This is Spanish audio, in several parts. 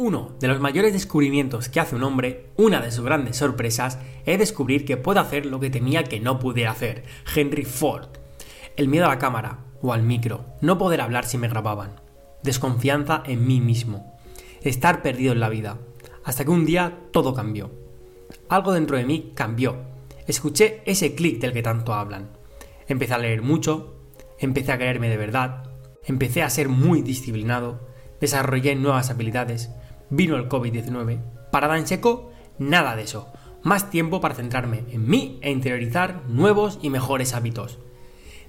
Uno de los mayores descubrimientos que hace un hombre, una de sus grandes sorpresas, es descubrir que puede hacer lo que temía que no pudiera hacer. Henry Ford. El miedo a la cámara o al micro, no poder hablar si me grababan, desconfianza en mí mismo, estar perdido en la vida, hasta que un día todo cambió. Algo dentro de mí cambió. Escuché ese clic del que tanto hablan. Empecé a leer mucho, empecé a quererme de verdad, empecé a ser muy disciplinado, desarrollé nuevas habilidades, vino el COVID-19, parada en seco, nada de eso. Más tiempo para centrarme en mí e interiorizar nuevos y mejores hábitos.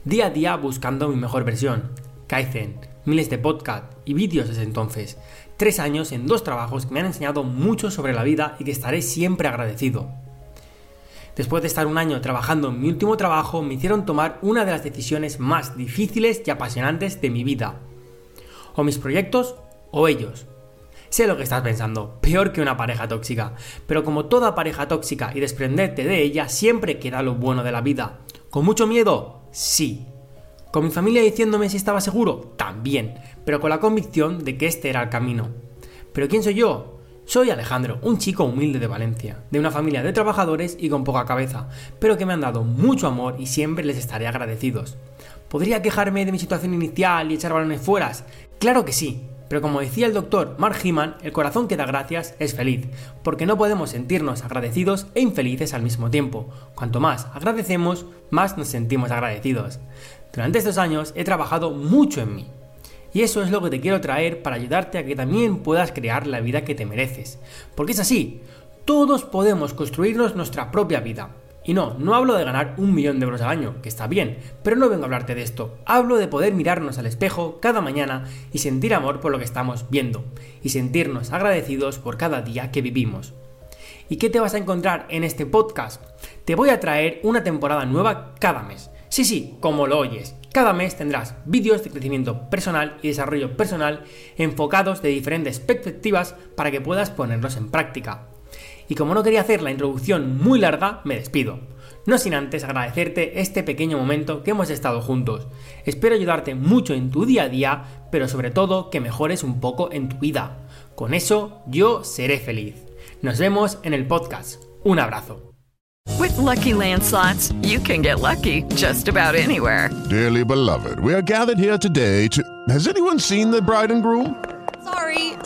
Día a día buscando mi mejor versión. Kaizen, miles de podcasts y vídeos desde entonces. Tres años en dos trabajos que me han enseñado mucho sobre la vida y que estaré siempre agradecido. Después de estar un año trabajando en mi último trabajo, me hicieron tomar una de las decisiones más difíciles y apasionantes de mi vida. O mis proyectos o ellos. Sé lo que estás pensando, peor que una pareja tóxica, pero como toda pareja tóxica y desprenderte de ella siempre queda lo bueno de la vida. ¿Con mucho miedo? Sí. ¿Con mi familia diciéndome si estaba seguro? También, pero con la convicción de que este era el camino. ¿Pero quién soy yo? Soy Alejandro, un chico humilde de Valencia, de una familia de trabajadores y con poca cabeza, pero que me han dado mucho amor y siempre les estaré agradecidos. ¿Podría quejarme de mi situación inicial y echar balones fueras? Claro que sí, pero como decía el doctor Mark Heeman, el corazón que da gracias es feliz, porque no podemos sentirnos agradecidos e infelices al mismo tiempo. Cuanto más agradecemos, más nos sentimos agradecidos. Durante estos años he trabajado mucho en mí. Y eso es lo que te quiero traer para ayudarte a que también puedas crear la vida que te mereces. Porque es así, todos podemos construirnos nuestra propia vida. Y no, no hablo de ganar un millón de euros al año, que está bien, pero no vengo a hablarte de esto. Hablo de poder mirarnos al espejo cada mañana y sentir amor por lo que estamos viendo, y sentirnos agradecidos por cada día que vivimos. ¿Y qué te vas a encontrar en este podcast? Te voy a traer una temporada nueva cada mes. Sí, sí, como lo oyes. Cada mes tendrás vídeos de crecimiento personal y desarrollo personal enfocados de diferentes perspectivas para que puedas ponerlos en práctica. Y como no quería hacer la introducción muy larga, me despido. No sin antes agradecerte este pequeño momento que hemos estado juntos. Espero ayudarte mucho en tu día a día, pero sobre todo que mejores un poco en tu vida. Con eso yo seré feliz. Nos vemos en el podcast. Un abrazo. With lucky landslots, you can get lucky just about anywhere. Dearly beloved, we are gathered here today to. Has anyone seen the bride and groom?